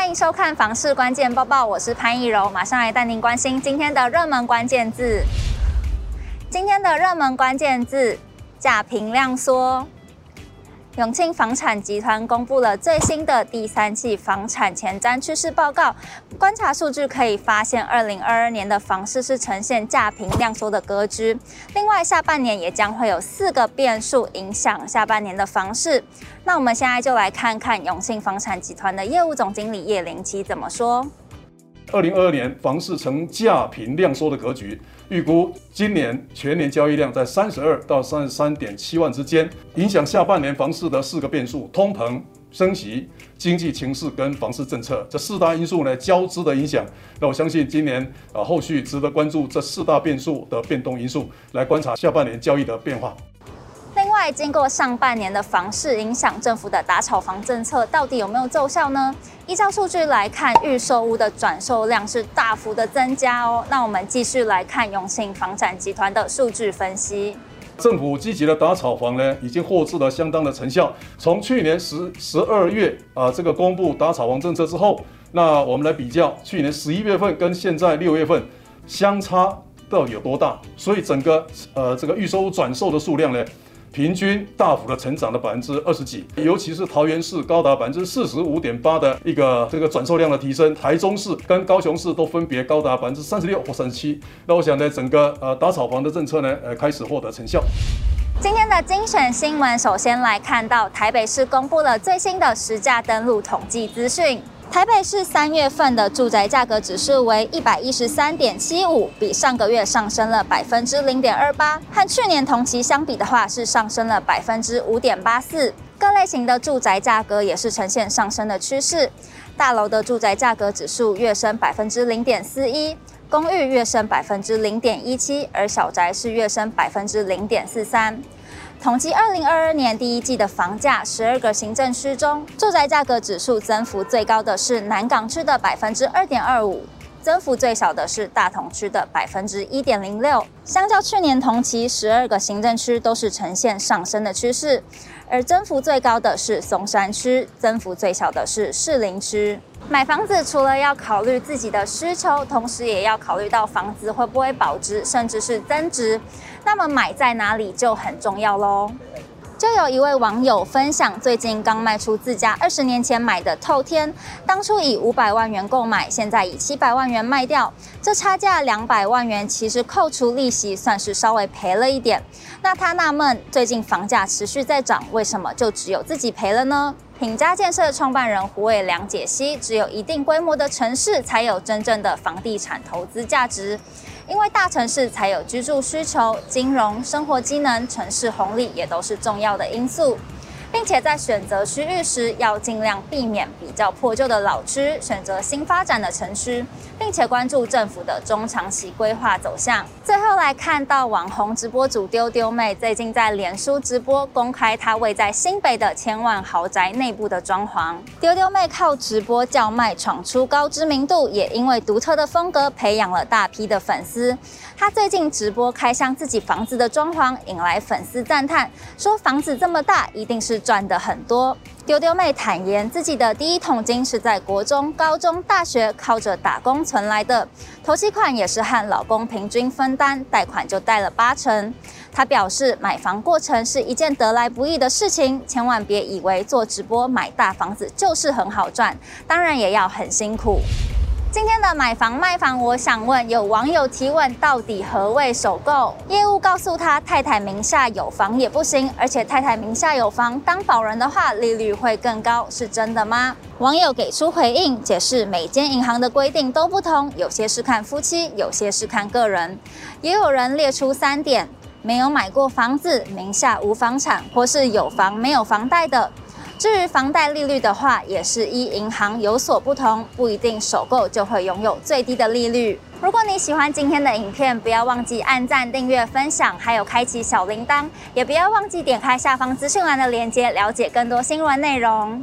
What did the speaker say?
欢迎收看房市关键报报，我是潘奕柔，马上来带您关心今天的热门关键字。今天的热门关键字：价平量缩。永庆房产集团公布了最新的第三季房产前瞻趋势报告。观察数据可以发现，二零二二年的房市是呈现价平量缩的格局。另外，下半年也将会有四个变数影响下半年的房市。那我们现在就来看看永庆房产集团的业务总经理叶林奇怎么说。二零二二年房市呈价平量缩的格局，预估今年全年交易量在三十二到三十三点七万之间。影响下半年房市的四个变数：通膨、升息、经济情势跟房市政策这四大因素呢交织的影响。那我相信今年啊后续值得关注这四大变数的变动因素，来观察下半年交易的变化。再经过上半年的房市影响，政府的打炒房政策到底有没有奏效呢？依照数据来看，预售屋的转售量是大幅的增加哦。那我们继续来看永庆房产集团的数据分析。政府积极的打炒房呢，已经获致了相当的成效。从去年十十二月啊，这个公布打炒房政策之后，那我们来比较去年十一月份跟现在六月份相差到底有多大？所以整个呃这个预售屋转售的数量呢，平均大幅的成长了百分之二十几，尤其是桃园市高达百分之四十五点八的一个这个转售量的提升，台中市跟高雄市都分别高达百分之三十六或三十七。那我想呢，整个呃打炒房的政策呢，呃开始获得成效。今天的精选新闻，首先来看到台北市公布了最新的实价登录统计资讯。台北市三月份的住宅价格指数为一百一十三点七五，比上个月上升了百分之零点二八，和去年同期相比的话是上升了百分之五点八四。各类型的住宅价格也是呈现上升的趋势，大楼的住宅价格指数跃升百分之零点四一，公寓跃升百分之零点一七，而小宅是跃升百分之零点四三。统计二零二二年第一季的房价，十二个行政区中，住宅价格指数增幅最高的是南港区的百分之二点二五，增幅最小的是大同区的百分之一点零六。相较去年同期，十二个行政区都是呈现上升的趋势，而增幅最高的是松山区，增幅最小的是士林区。买房子除了要考虑自己的需求，同时也要考虑到房子会不会保值，甚至是增值。那么买在哪里就很重要喽。就有一位网友分享，最近刚卖出自家二十年前买的透天，当初以五百万元购买，现在以七百万元卖掉，这差价两百万元，其实扣除利息算是稍微赔了一点。那他纳闷，最近房价持续在涨，为什么就只有自己赔了呢？品家建设创办人胡伟良解析：只有一定规模的城市，才有真正的房地产投资价值。因为大城市才有居住需求，金融、生活机能、城市红利也都是重要的因素。并且在选择区域时，要尽量避免比较破旧的老区，选择新发展的城区，并且关注政府的中长期规划走向。最后来看到网红直播主丢丢妹最近在脸书直播公开她位在新北的千万豪宅内部的装潢。丢丢妹靠直播叫卖闯出高知名度，也因为独特的风格培养了大批的粉丝。她最近直播开箱自己房子的装潢，引来粉丝赞叹，说房子这么大，一定是。赚的很多，丢丢妹坦言自己的第一桶金是在国中、高中、大学靠着打工存来的，头期款也是和老公平均分担，贷款就贷了八成。她表示，买房过程是一件得来不易的事情，千万别以为做直播买大房子就是很好赚，当然也要很辛苦。今天的买房卖房，我想问有网友提问：到底何谓首购？业务告诉他，太太名下有房也不行，而且太太名下有房当保人的话，利率会更高，是真的吗？网友给出回应，解释每间银行的规定都不同，有些是看夫妻，有些是看个人。也有人列出三点：没有买过房子，名下无房产，或是有房没有房贷的。至于房贷利率的话，也是依银行有所不同，不一定首购就会拥有最低的利率。如果你喜欢今天的影片，不要忘记按赞、订阅、分享，还有开启小铃铛，也不要忘记点开下方资讯栏的链接，了解更多新闻内容。